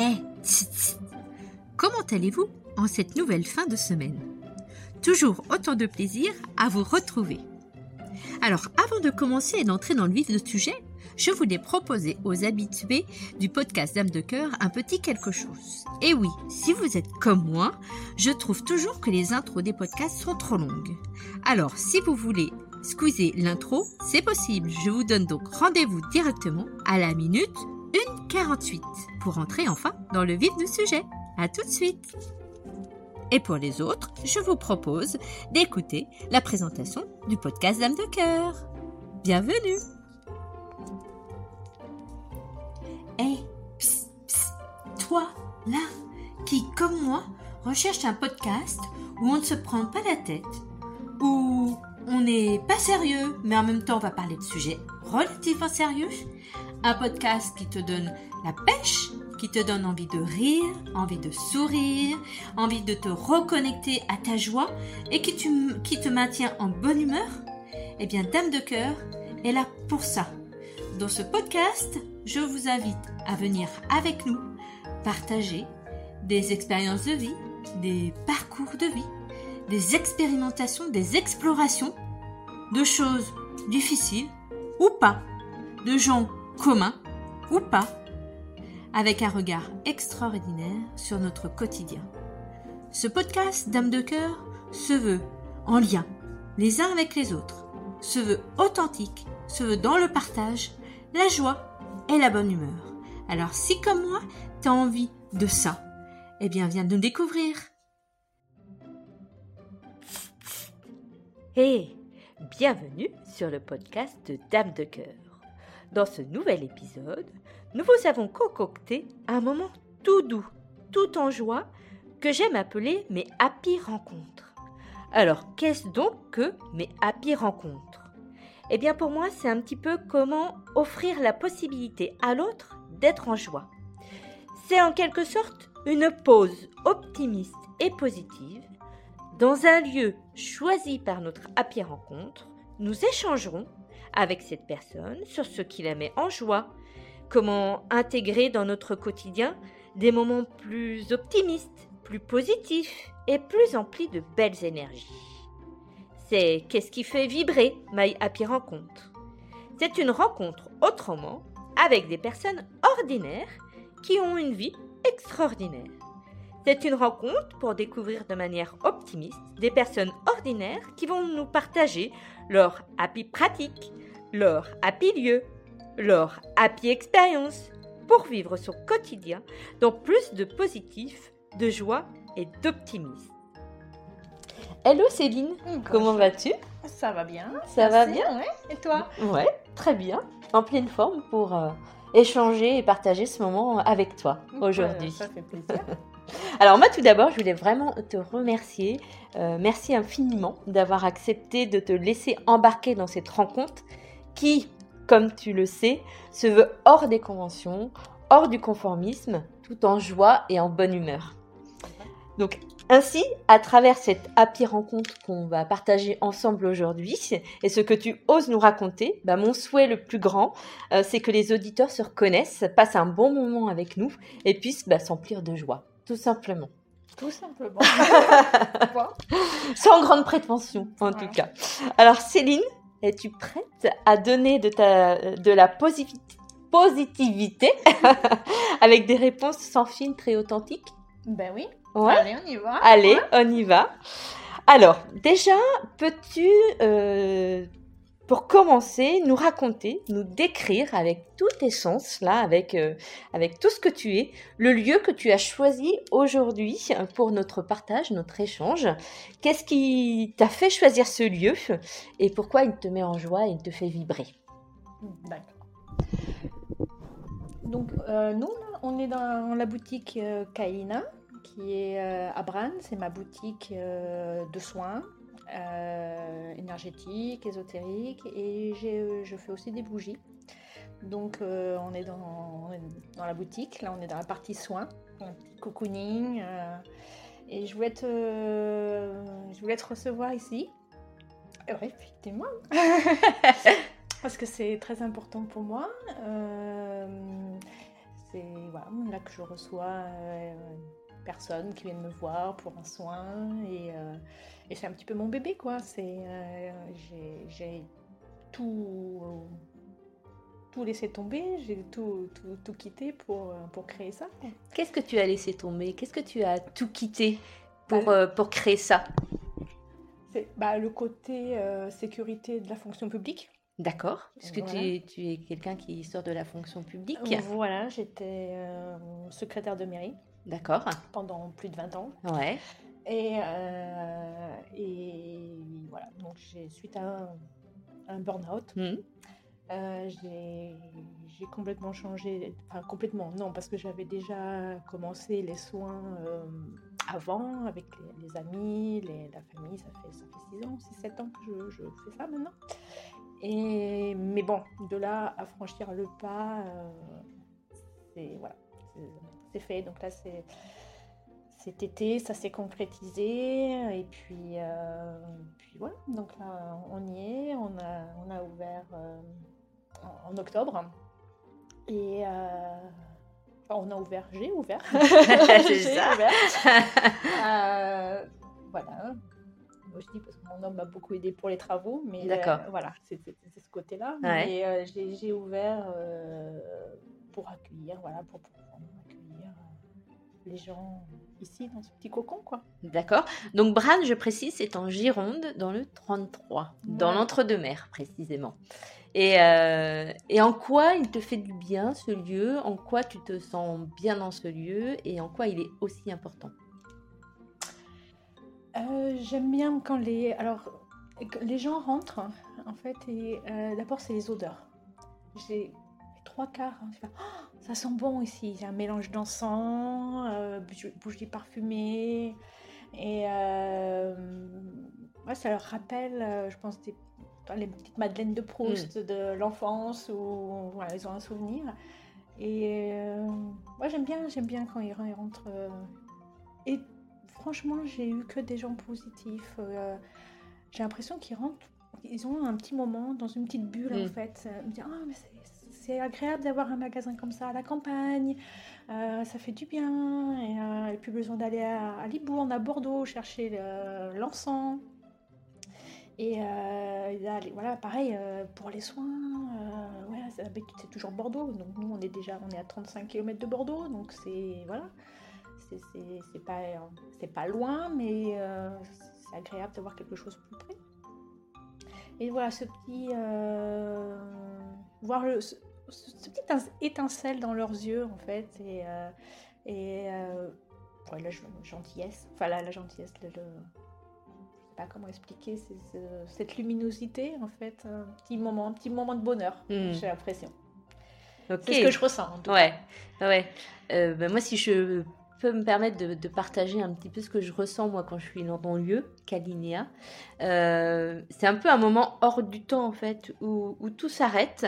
Eh, comment allez-vous en cette nouvelle fin de semaine? Toujours autant de plaisir à vous retrouver. Alors, avant de commencer et d'entrer dans le vif du sujet, je voulais proposer aux habitués du podcast Dame de cœur un petit quelque chose. Et oui, si vous êtes comme moi, je trouve toujours que les intros des podcasts sont trop longues. Alors, si vous voulez squeezer l'intro, c'est possible. Je vous donne donc rendez-vous directement à la minute 1,48 pour entrer enfin dans le vif du sujet. À tout de suite. Et pour les autres, je vous propose d'écouter la présentation du podcast Dame de cœur. Bienvenue. Hé, toi, là, qui, comme moi, recherche un podcast où on ne se prend pas la tête, où on n'est pas sérieux, mais en même temps on va parler de sujets relativement sérieux, un podcast qui te donne la pêche, qui te donne envie de rire, envie de sourire, envie de te reconnecter à ta joie et qui, te maintient en bonne humeur, eh bien Dame de cœur est là pour ça. Dans ce podcast, je vous invite à venir avec nous partager des expériences de vie, des parcours de vie, des expérimentations, des explorations de choses difficiles ou pas, de gens communs ou pas, avec un regard extraordinaire sur notre quotidien. Ce podcast Dame de cœur se veut en lien les uns avec les autres, se veut authentique, se veut dans le partage, la joie et la bonne humeur. Alors si comme moi, tu as envie de ça, eh bien viens nous découvrir. Et bienvenue sur le podcast de Dame de cœur. Dans ce nouvel épisode, nous vous avons concocté un moment tout doux, tout en joie, que j'aime appeler mes happy rencontres. Alors, qu'est-ce donc que mes happy rencontres? Eh bien, pour moi, c'est un petit peu comment offrir la possibilité à l'autre d'être en joie. C'est en quelque sorte une pause optimiste et positive. Dans un lieu choisi par notre happy rencontre, nous échangerons avec cette personne sur ce qui la met en joie, comment intégrer dans notre quotidien des moments plus optimistes, plus positifs et plus emplis de belles énergies. C'est qu'est-ce qui fait vibrer My Happy Rencontre? C'est une rencontre autrement avec des personnes ordinaires qui ont une vie extraordinaire. C'est une rencontre pour découvrir de manière optimiste des personnes ordinaires qui vont nous partager leur happy pratique, leur happy lieu, leur happy expérience pour vivre son quotidien dans plus de positif, de joie et d'optimisme. Hello Céline, comment vas-tu? Ça va bien. Ça va bien? Ouais. Et toi? Ouais, très bien. En pleine forme pour euh, échanger et partager ce moment avec toi aujourd'hui. Ça fait plaisir. Alors moi tout d'abord, je voulais vraiment te remercier. Euh, merci infiniment d'avoir accepté de te laisser embarquer dans cette rencontre qui, comme tu le sais, se veut hors des conventions, hors du conformisme, tout en joie et en bonne humeur. Donc ainsi, à travers cette happy rencontre qu'on va partager ensemble aujourd'hui, et ce que tu oses nous raconter, bah, mon souhait le plus grand, euh, c'est que les auditeurs se reconnaissent, passent un bon moment avec nous et puissent bah, s'emplir de joie, tout simplement. Tout simplement. Sans grande prétention, en tout cas. Alors Céline, es-tu prête à donner de, ta, de la positivité avec des réponses sans filtre et authentiques? Ben oui. Ouais. Allez, on y va. Allez, Ouais. on y va. Alors, déjà, peux-tu, euh, pour commencer, nous raconter, nous décrire avec tout tes sens, là, avec, euh, avec tout ce que tu es, le lieu que tu as choisi aujourd'hui pour notre partage, notre échange. Qu'est-ce qui t'a fait choisir ce lieu et pourquoi il te met en joie et il te fait vibrer? Donc, euh, nous, on est dans la boutique euh, Kaina, qui est euh, à Brannes. C'est ma boutique euh, de soins euh, énergétiques, ésotériques, et euh, je fais aussi des bougies. Donc, euh, on, est dans, on est dans la boutique. Là, on est dans la partie soins, un petit cocooning. euh, et je voulais, te, je voulais te recevoir ici. Ouais, effectivement. Parce que c'est très important pour moi. C'est voilà, là que je reçois personnes qui viennent me voir pour un soin et, euh, et c'est un petit peu mon bébé quoi. C'est euh, j'ai- tout tout laissé tomber, j'ai tout, tout, tout quitté pour, euh, pour créer ça. Qu'est-ce que tu as laissé tomber? Qu'est-ce que tu as tout quitté pour, euh, pour créer ça? C'est bah, le côté sécurité de la fonction publique. D'accord Parce que tu, Voilà. es, tu es quelqu'un qui sort de la fonction publique. Voilà, j'étais euh, secrétaire de mairie D'accord pendant plus de 20 ans. Ouais. Et, euh, et voilà, donc suite à un, un burn-out, Mhm. euh, j'ai, complètement changé, enfin complètement, non, parce que j'avais déjà commencé les soins euh, avant avec les, les amis, les- la famille, ça fait, ça fait 6 ans, 6-7 ans que je, je fais ça maintenant. Et, mais bon, de là à franchir le pas, c'est, voilà, c'est, fait. Donc là, c'est cet été, ça s'est concrétisé. Et puis, euh, puis voilà, donc là, on y est. On a, on a ouvert euh, en, en octobre. Et euh, enfin, on a ouvert, j'ai ouvert. J'ai ouvert. Voilà. Moi, je dis parce que mon homme m'a beaucoup aidé pour les travaux, mais D'accord. voilà, c'est ce côté-là. Ouais. Mais j'ai ouvert pour accueillir, voilà, pour euh, les gens ici dans ce petit cocon, quoi. D'accord. Donc Bran, je précise, c'est en Gironde, dans le 33, dans Ouais. l'entre-deux-mers précisément. Et, euh, et en quoi il te fait du bien ce lieu? En quoi tu te sens bien dans ce lieu? Et en quoi il est aussi important? Euh, J'aime bien quand les, alors, les gens rentrent, en fait, et euh, d'abord, c'est les odeurs. J'ai trois quarts, hein, Ah, ça sent bon ici. A un mélange d'encens, euh, bougies parfumées, et euh, ouais, ça leur rappelle, euh, je pense, des, les petites madeleines de Proust de l'enfance où voilà, ils ont un souvenir. Et euh, moi, j'aime bien, j'aime bien quand ils, ils rentrent. euh, et franchement, j'ai eu que des gens positifs. euh, j'ai l'impression qu'ils rentrent, ils ont un petit moment dans une petite bulle Mm. en fait. Euh, Me dire, ah, mais c'est- agréable d'avoir un magasin comme ça à la campagne, euh, ça fait du bien. Et, euh, et plus besoin d'aller à, Libourne, à Bordeaux, chercher le- l'encens. Et euh, voilà, pareil, euh, pour les soins, ouais, c'est toujours Bordeaux. Donc nous, on est déjà on est à 35 km de Bordeaux, donc c'est voilà, c'est- pas, pas loin, mais c'est agréable d'avoir quelque chose plus près. Et voilà, ce petit. voir le, ce, ce petit étin- étincelle dans leurs yeux, en fait, et. euh, et euh, ouais, la gen- gentillesse, enfin la, la gentillesse, le, le- je sais pas comment expliquer, cette luminosité, en fait, un petit moment, un petit moment de bonheur, Hmm. j'ai l'impression. Ok. C'est ce que je ressens, en tout Ouais, ouais. Euh, ben moi, si je peux me permettre de, de partager un petit peu ce que je ressens moi quand je suis dans ton lieu, Kalinéa, euh, c'est un peu un moment hors du temps en fait, où, où tout s'arrête,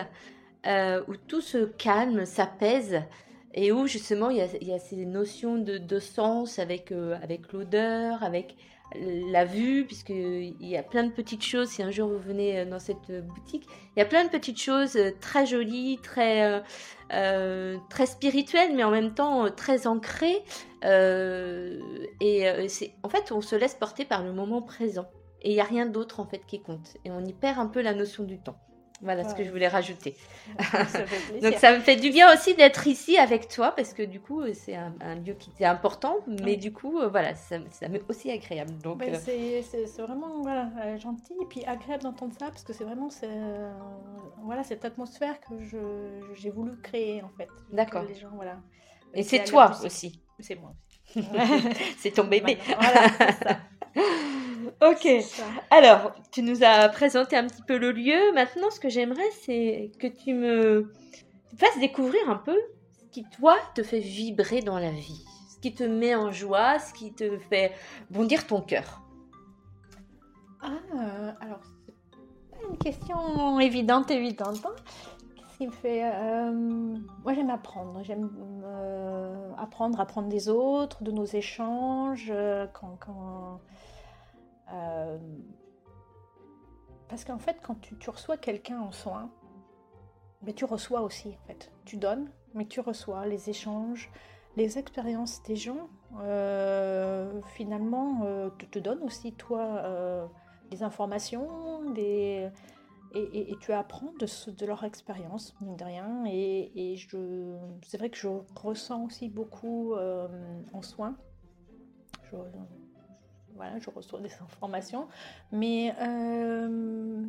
euh, où tout se calme, s'apaise, et où justement il y a, ces notions de, sens avec, euh, avec l'odeur, avec la vue, puisqu'il y a plein de petites choses. Si un jour vous venez euh, dans cette boutique, il y a plein de petites choses très jolies, très, très spirituelles, mais en même temps très ancrées. Et c'est, en fait, on se laisse porter par le moment présent. Et il n'y a rien d'autre en fait qui compte. Et on y perd un peu la notion du temps. Voilà ce que je voulais rajouter. ça. Donc ça me fait du bien aussi d'être ici avec toi parce que du coup c'est un, un lieu qui est important, mais Ouais. du coup euh, voilà ça, ça m'est aussi agréable. Donc Ben, euh, c'est- vraiment voilà, euh, gentil et puis agréable d'entendre ça parce que c'est vraiment c'est, euh, voilà, cette atmosphère que j'ai voulu créer en fait. D'accord. Les gens, voilà. et C'est toi aussi, C'est moi aussi. c'est ton bébé. Voilà, ça. ok. Alors, tu nous as présenté un petit peu le lieu. Maintenant, ce que j'aimerais, c'est que tu me fasses découvrir un peu ce qui, toi, te fait vibrer dans la vie. Ce qui te met en joie, ce qui te fait bondir ton cœur. Ah, alors, c'est pas une question évidente, évidente. hein. Qu'est-ce qui me fait. euh, moi, j'aime apprendre. J'aime euh, apprendre, apprendre des autres, de nos échanges. euh, quand. quand, euh, parce qu'en fait, quand tu, reçois quelqu'un en soin, mais tu reçois aussi, en fait. Tu donnes mais tu reçois les échanges, les expériences des gens, euh, finalement, euh, te, te donnent aussi, toi, euh, des informations, des... Et, tu apprends de, leur expérience, mine de rien. Et, je, c'est vrai que je ressens aussi beaucoup en soins. Voilà, je reçois des informations. Mais, euh,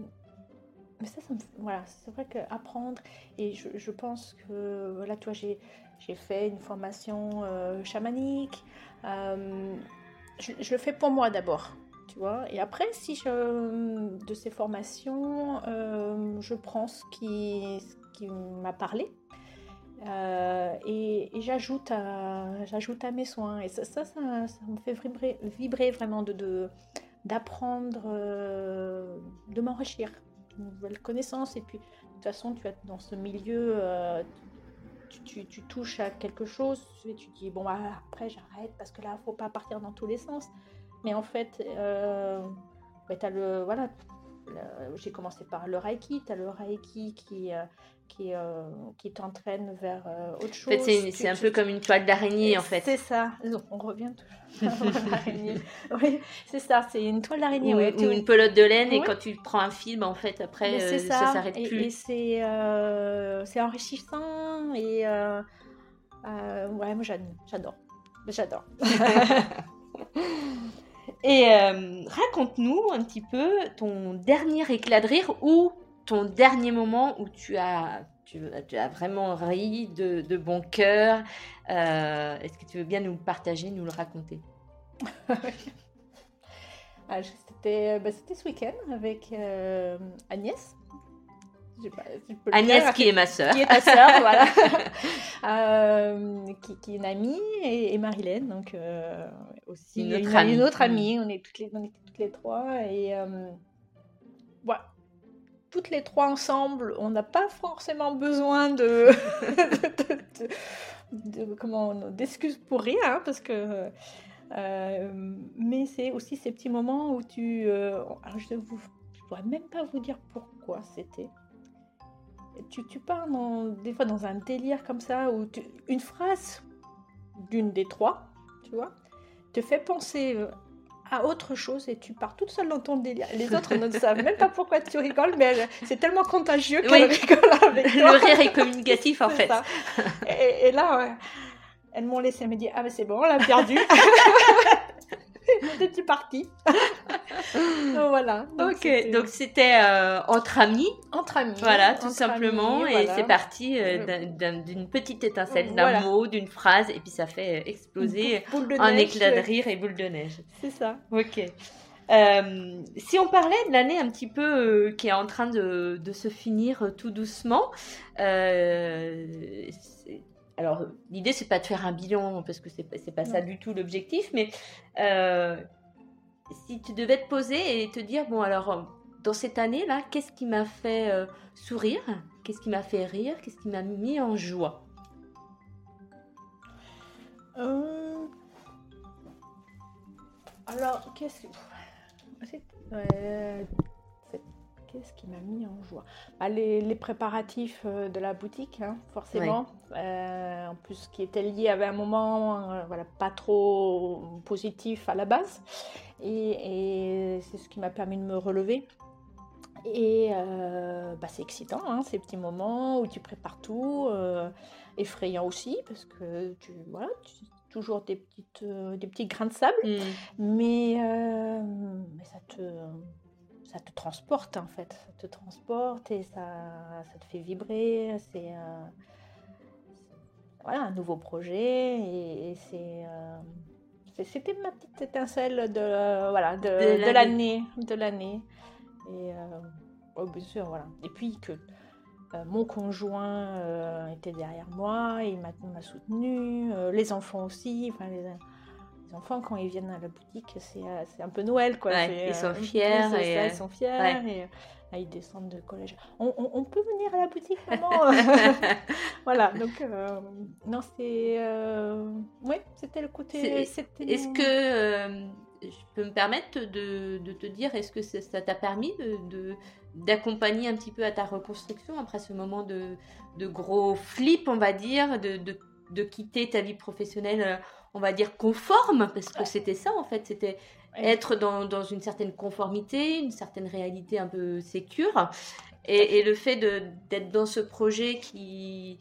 mais ça, ça voilà, c'est vrai qu'apprendre, et je, je pense que, voilà, toi, j'ai, j'ai fait une formation euh, chamanique. euh, je, le fais pour moi d'abord, tu vois. Et après, si je, de ces formations, je prends ce qui, ce qui m'a parlé. Euh, et, j'ajoute à, j'ajoute à mes soins. Et ça, ça, me fait vibrer, vibrer vraiment de, d'apprendre, euh, de m'enrichir de nouvelles connaissances. Et puis, de toute façon, tu as dans ce milieu, euh, tu, touches à quelque chose et tu dis, bon, bah, après, j'arrête parce que là, faut pas partir dans tous les sens. Mais en fait, euh, t'as le, voilà, j'ai commencé par le Reiki. Tu as le Reiki qui, euh, qui, euh, qui t'entraîne vers euh, autre En chose. fait, c'est un tu- peu comme une toile d'araignée, en fait. c'est ça. On revient toujours. Oui, c'est ça. C'est une toile d'araignée. Ou, ouais. ou une pelote de laine, et quand tu prends un film, en fait, après, euh, ça, s'arrête plus. et c'est euh, c'est enrichissant et euh, euh, ouais, moi j'ad- j'adore, j'adore. Et euh, raconte-nous un petit peu ton dernier éclat de rire ou ton dernier moment où tu as, tu, as vraiment ri de, bon cœur. Euh, Est-ce que tu veux bien nous le partager, nous le raconter? Ah, C'était bah, c'était ce week-end avec euh, Agnès. Pas Agnès, qui est ma sœur. qui est ta sœur, voilà, Euh, qui, qui est une amie, et, et Marilène, donc euh, aussi Une autre une, amie. une autre Mm. amie. On est toutes les, on était toutes les trois et euh, voilà. Toutes les trois ensemble, on n'a pas forcément besoin de, de- de- de- comment d'excuses pour rien, hein, parce que euh, mais c'est aussi ces petits moments où tu, euh, alors je ne pourrais même pas vous dire pourquoi c'était tu, tu pars dans, des fois dans un délire comme ça, où tu- une phrase d'une des trois, tu vois, te fait penser euh, à autre chose et tu pars toute seule dans ton délire. Les autres ne savent même pas pourquoi tu rigoles, mais c'est tellement contagieux qu'elle Oui. rigole avec toi. Le rire est communicatif, en fait. Et, et là, elles m'ont laissé me dire Ah, mais c'est bon, on l'a perdu. Et tu parti. Donc, voilà. Donc, Ok, c'était donc c'était euh, entre amis, entre amis. voilà, tout simplement, amis, et voilà. c'est parti euh, d'un- d'un- d'une petite étincelle, d'un Voilà. mot, d'une phrase, et puis ça fait euh, exploser un éclat de rire et boule de neige. C'est ça. Ok. Euh, si on parlait de l'année un petit peu euh, qui est en train de, de se finir euh, tout doucement, alors l'idée c'est pas de faire un bilan parce que c'est pas- pas ça du tout l'objectif, mais si tu devais te poser et te dire bon alors dans cette année là, qu'est-ce qui m'a fait euh, sourire, qu'est-ce qui m'a fait rire, qu'est-ce qui m'a mis en joie? Euh, Alors, qu'est-ce que. Qu'est-ce qui m'a mis en joie Bah, les, les préparatifs euh, de la boutique, hein, forcément. Euh, en plus, qui était lié à un moment euh, voilà, pas trop positif à la base. Et, et c'est ce qui m'a permis de me relever. Et euh, bah, c'est excitant, hein, ces petits moments où tu prépares tout. effrayant aussi, parce que tu. Voilà, tu toujours des, petites, des petits grains de sable, Hmm. mais, mais ça, te, ça te transporte en fait. Ça te transporte et ça, ça te fait vibrer. C'est euh, voilà, un nouveau projet et, et c'est. euh, c'est- c'était ma petite étincelle de, euh, voilà, de, l'année. De l'année. Et euh, oh, bien sûr, voilà. Et puis que mon conjoint était derrière moi, il m'a soutenu, les enfants aussi. Enfin, les, les enfants, quand ils viennent à la boutique, c'est euh, un peu Noël. Quoi. Ouais, C'est, ils sont euh, fiers c'est et, ça, euh, ils sont fiers. ouais. Et, euh, là, ils descendent de collège. On, on- on peut venir à la boutique, maman Voilà, donc, euh, non, c'est. Euh... Oui, c'était le côté. Est-ce que, euh, je peux me permettre de, de te dire, est-ce que ça ça t'a permis de, d'accompagner un petit peu à ta reconstruction après ce moment de, de gros flip, on va dire, de, de, de quitter ta vie professionnelle, euh, on va dire, conforme, parce que c'était ça en fait, c'était être dans, dans, une certaine conformité, une certaine réalité un peu sécure. Et, et le fait d'être dans ce projet qui,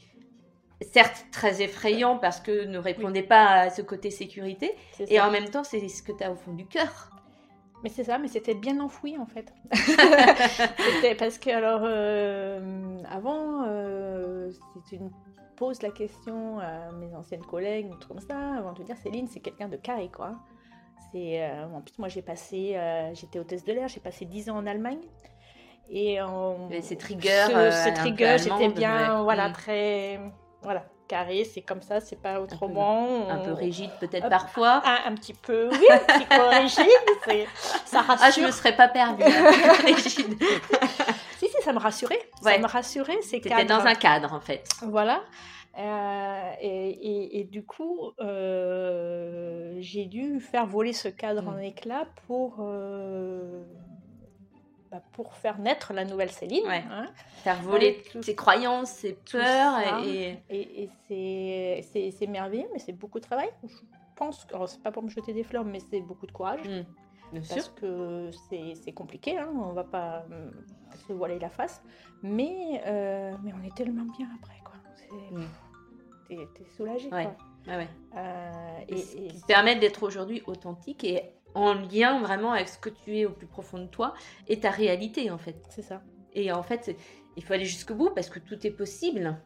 certes très effrayant parce que ne répondait pas à ce côté sécurité, et en même temps, c'est ce que tu as au fond du cœur. Mais c'est ça, mais c'était bien enfoui en fait. c'était parce que alors euh, avant, euh, si tu poses la question à mes anciennes collègues, ou comme ça, avant de dire Céline, c'est quelqu'un de carré quoi. C'est euh, en plus moi j'ai passé, j'étais hôtesse de l'air, j'ai passé 10 ans en Allemagne. Et c'est trigger, ce, trigger, j'étais bien, voilà, mm. très voilà, carré, c'est comme ça, c'est pas autrement. Un peu, rigide peut-être parfois. Un, petit peu, oui, un petit peu rigide. Ça rassure. Ah, je me serais pas perdue. rigide. Ça me rassurait. Ça me rassurait, c'est C'était dans un cadre en fait. Voilà. Euh, et, et, du coup, euh, j'ai dû faire voler ce cadre mm. en éclats pour euh, bah, pour faire naître la nouvelle Céline. Hein. faire voler ses croyances, ses peurs. Et, et, et c'est merveilleux, mais c'est beaucoup de travail. Je pense, alors c'est pas pour me jeter des fleurs, mais c'est beaucoup de courage. Mmh. Bien parce que c'est compliqué, hein, on va pas euh, se voiler la face. Mais, euh, mais on est tellement bien après, quoi. Mmh. T'es soulagé, quoi. Ouais, euh, et, et, qui te permettent d'être aujourd'hui authentique et en lien vraiment avec ce que tu es au plus profond de toi et ta réalité en fait. C'est ça. Et en fait, il faut aller jusqu'au bout parce que tout est possible.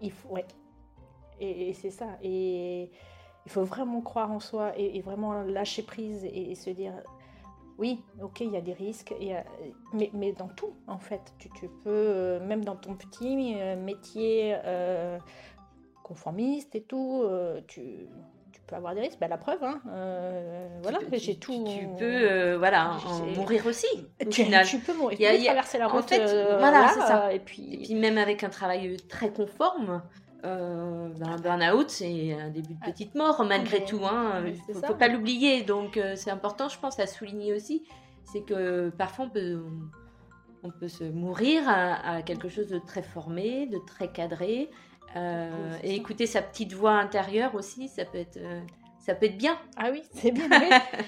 Il faut, ouais. Et, c'est ça. Et il faut vraiment croire en soi et, vraiment lâcher prise et, se dire oui, ok, il y a des risques, et, mais, mais, dans tout, en fait. Tu, tu peux, euh, même dans ton petit euh, métier euh, conformiste et tout, tu, peux avoir des risques. Bah, la preuve, hein, euh, voilà, j'ai tout. Tu peux, euh, voilà, mourir aussi. Tu, tu, peux mourir. Il y a, traverser la route. En fait, euh, voilà, c'est ça. Et puis... et puis même avec un travail très conforme. Euh, un burn-out, c'est un début de ah. petite mort malgré tout. Hein. Il ne faut, pas l'oublier. Donc c'est important, je pense, à souligner aussi. C'est que parfois on peut, on, peut se mourir à, quelque chose de très formé, de très cadré. Euh, et écouter sa petite voix intérieure aussi, ça peut être, euh, ça peut être bien. Ah oui, c'est bien.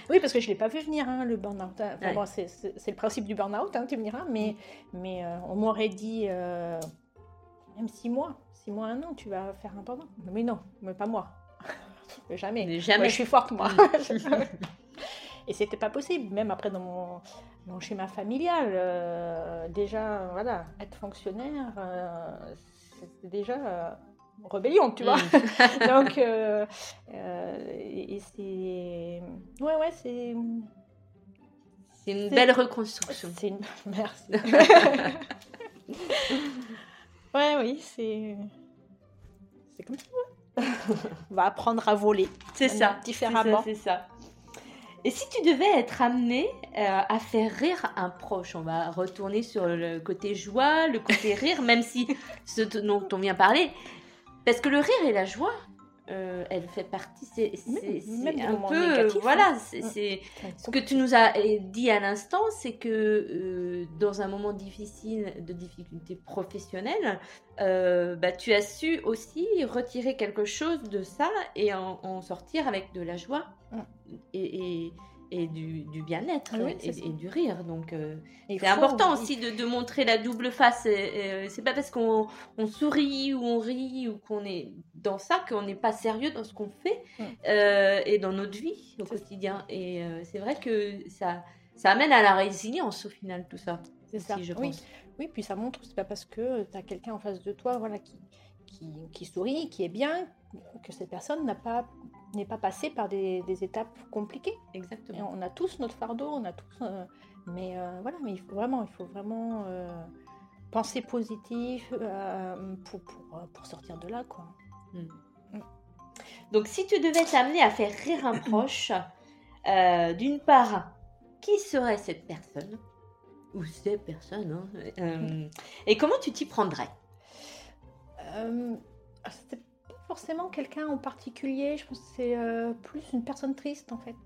oui. parce que je ne l'ai pas vu venir, hein, le burn-out. c'est le principe du burn-out, hein, tu me diras, mais, mm. mais euh, on m'aurait dit même six mois, six mois, un an, tu vas faire un burn-out. Mais non, mais pas moi. Jamais. Jamais. je suis forte, moi. Mm. Et c'était pas possible, même après dans mon, schéma familial. déjà, voilà, être fonctionnaire, c'est déjà euh, rébellion, tu vois. Mm. Donc, euh, euh, et, c'est. Ouais, ouais, c'est. C'est une belle reconstruction. C'est une... Merci. ouais, oui, c'est. C'est comme ça. On va apprendre à voler. C'est ça. Différemment. C'est ça. Et si tu devais être amené euh, à faire rire un proche, on va retourner sur le côté joie, le côté rire, même si ce dont on vient parler, parce que le rire et la joie, euh, elle fait partie, c'est un peu, euh, voilà, mm. c'est ce que tu nous as dit à l'instant, c'est que dans un moment difficile, de difficulté professionnelle, bah, tu as su aussi retirer quelque chose de ça et en sortir avec de la joie Mm. et, et, du, du bien-être ah et, du rire. Donc, euh, c'est important aussi de, de, montrer la double face. c'est pas parce qu'on on sourit ou on rit ou qu'on est dans ça qu'on n'est pas sérieux dans ce qu'on fait euh, et dans notre vie au quotidien. Et euh, c'est vrai que ça, ça amène à la résilience au final, tout ça. C'est ça. Je oui. oui, puis ça montre, c'est pas parce que tu as quelqu'un en face de toi voilà, qui, qui, qui sourit, qui est bien, que cette personne n'a pas n'est pas passé par des, étapes compliquées. Exactement. on a tous notre fardeau, on a tous. Euh, mais euh, voilà, mais il faut vraiment, il faut vraiment euh, penser positif pour, pour, sortir de là, quoi. Hmm. Hmm. Donc, si tu devais t'amener à faire rire un proche, d'une part, qui serait cette personne? Ou ces personnes hein, Et comment tu t'y prendrais? Forcément quelqu'un en particulier, je pense que c'est euh, plus une personne triste en fait.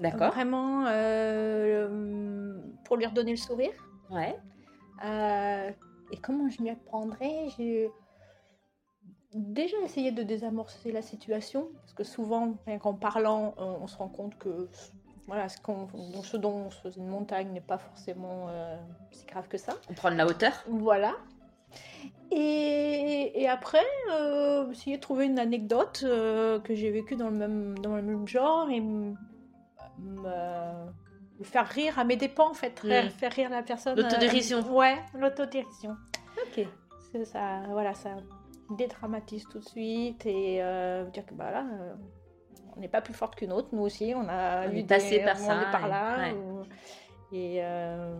D'accord. Vraiment euh, pour lui redonner le sourire. Ouais. Euh, et comment je m'y prendrais J'ai déjà essayé de désamorcer la situation, parce que souvent, rien qu'en parlant, on, on se rend compte que voilà, ce, qu'on- ce dont on se faisait une montagne n'est pas forcément si grave que ça. On prend de la hauteur? Voilà. Et, et après, euh, essayer de trouver une anecdote euh, que j'ai vécue dans le même, dans le même genre et m- me, me faire rire à mes dépens, en fait. Mm. Faire rire la personne. L'autodérision. euh, ouais, l'autodérision. Ok. Ça, voilà, ça dédramatise tout de suite et euh, dire que bah là, euh, on n'est pas plus forte qu'une autre, nous aussi, on a On eu est passé des- par on ça, est par là. ouais. ou- et euh,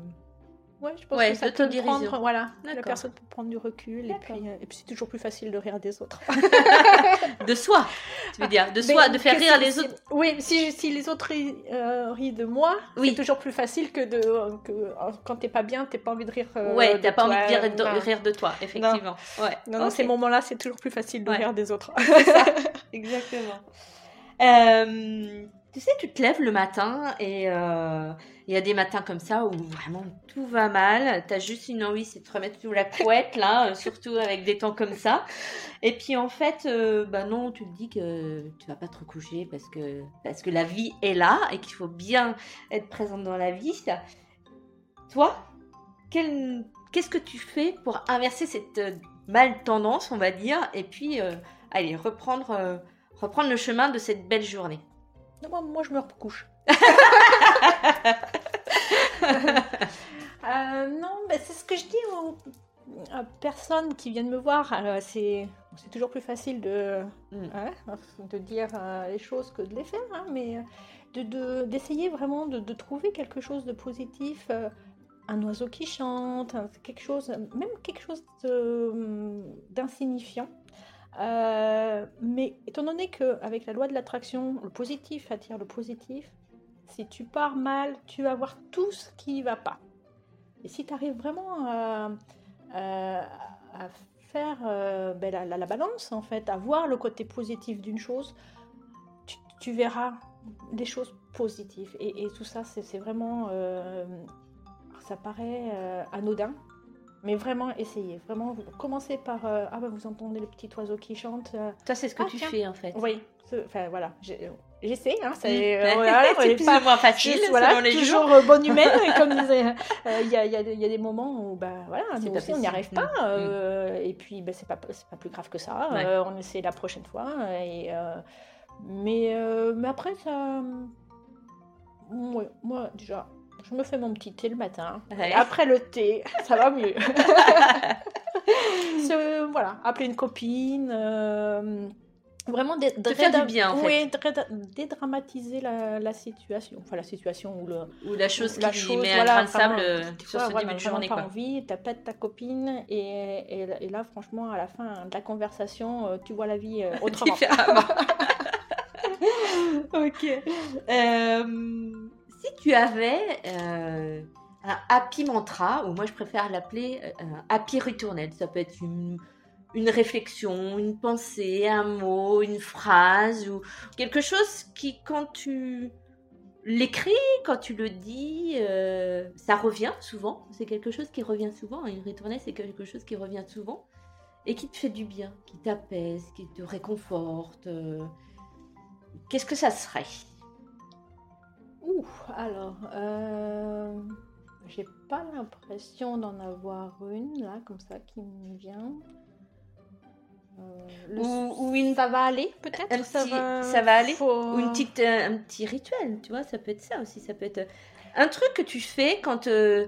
ouais, je pense Ouais, que ça peut prendre, voilà, la personne peut prendre du recul et D'accord. puis, euh, et puis c'est toujours plus facile de rire des autres. De soi, tu veux dire. De soi, de faire rire les autres. Oui, si, si les autres rient, euh, rient de moi, Oui. c'est toujours plus facile que de que euh, quand t'es pas bien, t'as pas envie de rire. euh, ouais, t'as pas envie de rire de, non. rire de toi, effectivement. Ouais. Non, non, Ok. ces moments-là, c'est toujours plus facile de Ouais. rire des autres. Exactement. Euh, tu sais, tu te lèves le matin et euh, il y a des matins comme ça où vraiment tout va mal. Tu as juste une envie, c'est de te remettre sous la couette, là, euh, surtout avec des temps comme ça. Et puis en fait, euh, bah non, tu te dis que tu vas pas te recoucher parce que, parce que la vie est là et qu'il faut bien être présente dans la vie. Toi, qu'est-ce que tu fais pour inverser cette euh, mal tendance, on va dire, et puis allez, reprendre, reprendre le chemin de cette belle journée? Non, moi, moi, je me recouche. Euh, non, bah, c'est ce que je dis aux, personnes qui viennent me voir. C'est, toujours plus facile de, Mm. hein, de dire euh, les choses que de les faire, hein, mais euh, de, de- d'essayer vraiment de, de trouver quelque chose de positif. euh, un oiseau qui chante, quelque chose, même quelque chose de- d'insignifiant. Euh, mais étant donné qu'avec la loi de l'attraction, le positif attire le positif, si tu pars mal, tu vas voir tout ce qui va pas. Et si tu arrives vraiment à, à faire euh, ben, la, la- la balance, en fait, à voir le côté positif d'une chose, tu, verras des choses positives. Et, tout ça, c'est vraiment... euh, ça paraît euh, anodin, mais vraiment essayez. Vraiment, vous commencez par... euh, ah ben vous entendez le petit oiseau qui chante. euh, Toi, c'est ce que Ah, tu tiens. fais en fait. oui, enfin voilà, j'essaie. Hein, Mm. c'est voilà, C'est ouais, plus pas- ou moins facile Juste, voilà, les toujours euh, bonne humaine, comme disait. euh, Il y, a, il y a- il y a des moments où bah, voilà, nous aussi, on n'y arrive pas. Mm. euh, Et puis, bah, c'est pas, pas plus grave que ça. Ouais. euh, on essaie la prochaine fois. Et, euh, mais, euh, mais après, ça. Ouais, moi, déjà, je me fais mon petit thé le matin. Ouais. Après le thé, ça va mieux. C'est- voilà, appeler une copine. euh, Vraiment faire du bien, en fait. Oui, dra- dédramatiser la, la situation. Enfin, la situation où le, Ou la chose la qui chose, met un voilà, grain de sable vraiment, euh, sur ce voilà, début de journée. pas Quoi. envie, t'appelles ta copine et, et, et là, franchement, à la fin de la conversation, euh, tu vois la vie autrement. Ok. Euh, si tu avais euh, un happy mantra, ou moi je préfère l'appeler euh, happy ritournel, ça peut être une, réflexion, une pensée, un mot, une phrase, ou quelque chose qui, quand tu l'écris, quand tu le dis, euh, ça revient souvent. C'est quelque chose qui revient souvent. Une ritournelle, c'est quelque chose qui revient souvent et qui te fait du bien, qui t'apaise, qui te réconforte. Qu'est-ce que ça serait? Ouh, alors, euh, j'ai pas l'impression d'en avoir une là, comme ça, qui me vient. Euh, ou, ou une Ça va aller, peut-être un ça, petit- va... ça va aller faut- ou une petite, euh, un petit rituel, tu vois, ça peut être ça aussi, ça peut être euh, un truc que tu fais quand... euh,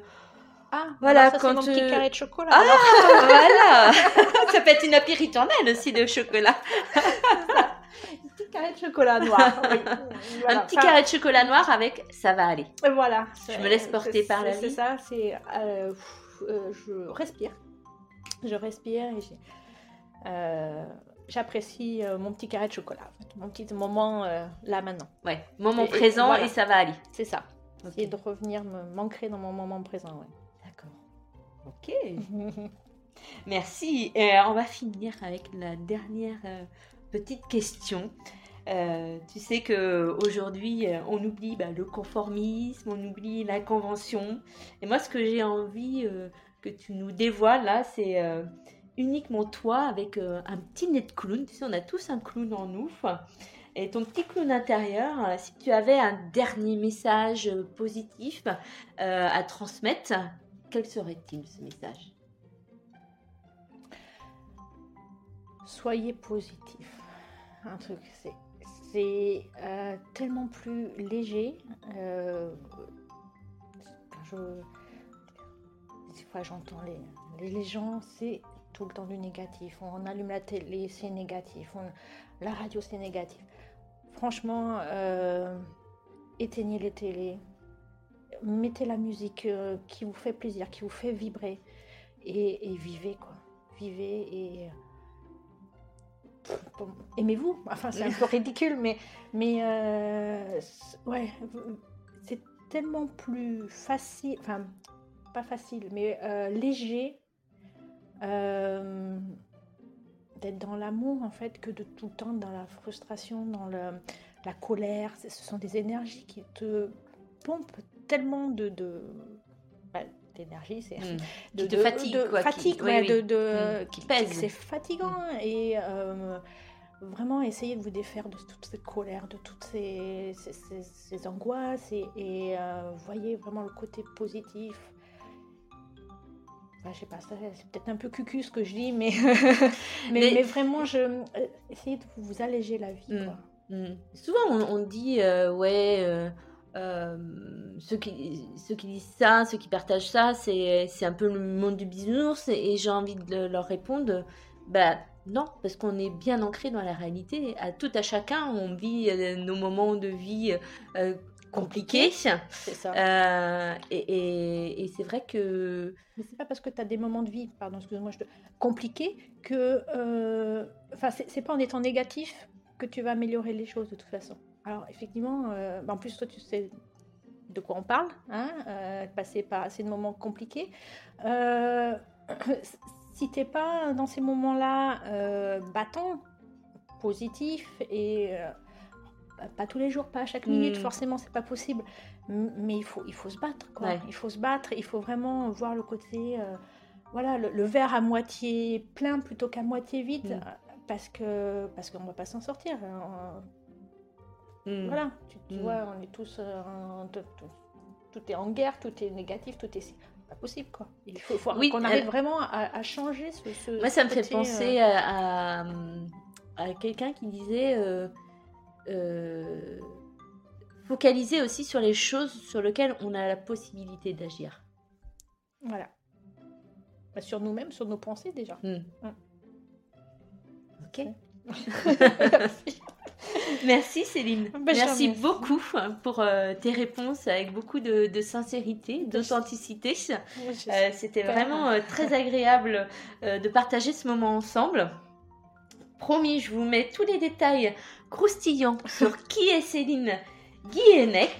Ah, Voilà, ça, quand, mon petit carré de chocolat. Ah, alors. voilà Ça peut être une happy ritournelle aussi de chocolat. Un petit carré de chocolat noir. oui. Voilà. un petit Enfin, carré de chocolat noir avec « ça va aller Voilà. Je me laisse porter par la c'est- C'est vie. ça, c'est. euh, euh, je respire. Je respire et j'ai- euh, j'apprécie euh, mon petit carré de chocolat. en fait. Mon petit moment euh, là maintenant. ». Ouais, moment Et- et présent voilà. et ça va aller. C'est ça. Ok. Essayer de revenir me m'ancrer dans mon moment présent. ouais. D'accord. Ok. Merci. Et euh, on va finir avec la dernière euh, petite question. Euh, tu sais que aujourd'hui, euh, on oublie bah, le conformisme, on oublie la convention. Et moi, ce que j'ai envie euh, que tu nous dévoiles là, c'est uniquement toi avec un petit de clown. Tu sais, on a tous un clown en nous. Et ton petit clown intérieur, si tu avais un dernier message positif à transmettre, quel serait-il ce message? Soyez positif. Un truc, c'est c'est euh, tellement plus léger. Euh, je, des fois, j'entends les, gens, c'est tout le temps du négatif. On allume la télé, c'est négatif. la radio, c'est négatif. Franchement, euh, éteignez les télés. Mettez la musique qui vous fait plaisir, qui vous fait vibrer. Et vivez, quoi. Vivez et aimez-vous? Enfin, c'est un peu ridicule, mais, mais euh, ouais, c'est tellement plus facile, enfin, pas facile, mais euh, léger euh, d'être dans l'amour, en fait, que de tout le temps dans la frustration, dans le, la colère. Ce sont des énergies qui te pompent tellement de, de bah, d'énergie, c'est hmm. de, de, fatigue, de, fatigue, de, de hmm. qui pèse. C'est fatigant hmm. et euh, vraiment essayer de vous défaire de toutes ces colères, de toutes ces, ces, angoisses et, et euh, voyez vraiment le côté positif. Enfin, je sais pas, c'est peut-être un peu cucu ce que je dis, mais, mais, mais, vraiment, je, euh, essayez de vous alléger la vie. Souvent, on, on dit, ouais euh, ceux, qui, ceux qui disent ça, ceux qui partagent ça, c'est, un peu le monde du bisounours et, j'ai envie de leur répondre, bah non, parce qu'on est bien ancré dans la réalité. À tout à chacun, on vit euh, nos moments de vie euh, compliqués. C'est ça. et, et, c'est vrai que. Mais c'est pas parce que tu as des moments de vie, pardon, excuse-moi, je te... compliqués que. Enfin, c'est pas en étant négatif que tu vas améliorer les choses de toute façon. Alors, effectivement, euh, bah, en plus, toi, tu sais de quoi on parle, hein, euh, passer par assez de moments compliqués. Euh, si tu n'es pas dans ces moments-là euh, battants, positifs et pas tous les jours, pas à chaque minute, hmm. forcément, c'est pas possible. Mais il faut, il faut se battre, quoi. Il faut se battre, il faut vraiment voir le côté, voilà, le, verre à moitié plein plutôt qu'à moitié vide, hmm. parce que parce qu'on va pas s'en sortir. Hein. Mm. Voilà, tu, mm. vois, on est tous, euh, tout, est en guerre, tout est négatif, tout est pas possible quoi. Il faut, qu'on arrive vraiment à, changer ce, Moi, ça me fait penser euh, à, à, quelqu'un qui disait euh, focaliser aussi sur les choses sur lesquelles on a la possibilité d'agir. Voilà. Bah, sur nous-mêmes, sur nos pensées déjà. Mm. Ok. Merci Céline. Ben, merci beaucoup pour euh, tes réponses avec beaucoup de, sincérité, d'authenticité. Euh, c'était vraiment euh, très agréable de partager ce moment ensemble. Promis, je vous mets tous les détails croustillants sur qui est Céline Guillenec,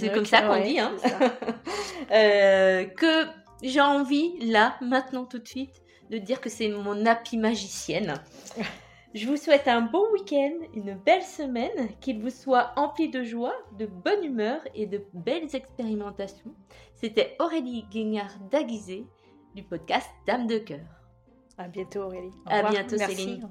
c'est comme ça qu'on dit, hein. que j'ai envie, là, maintenant, tout de suite, de dire que c'est mon appui magicienne. Je vous souhaite un bon week-end, une belle semaine, qu'il vous soit empli de joie, de bonne humeur et de belles expérimentations. C'était Aurélie Guignard d'Aguisé du podcast Dame de cœur. À bientôt Aurélie. à bientôt Céline.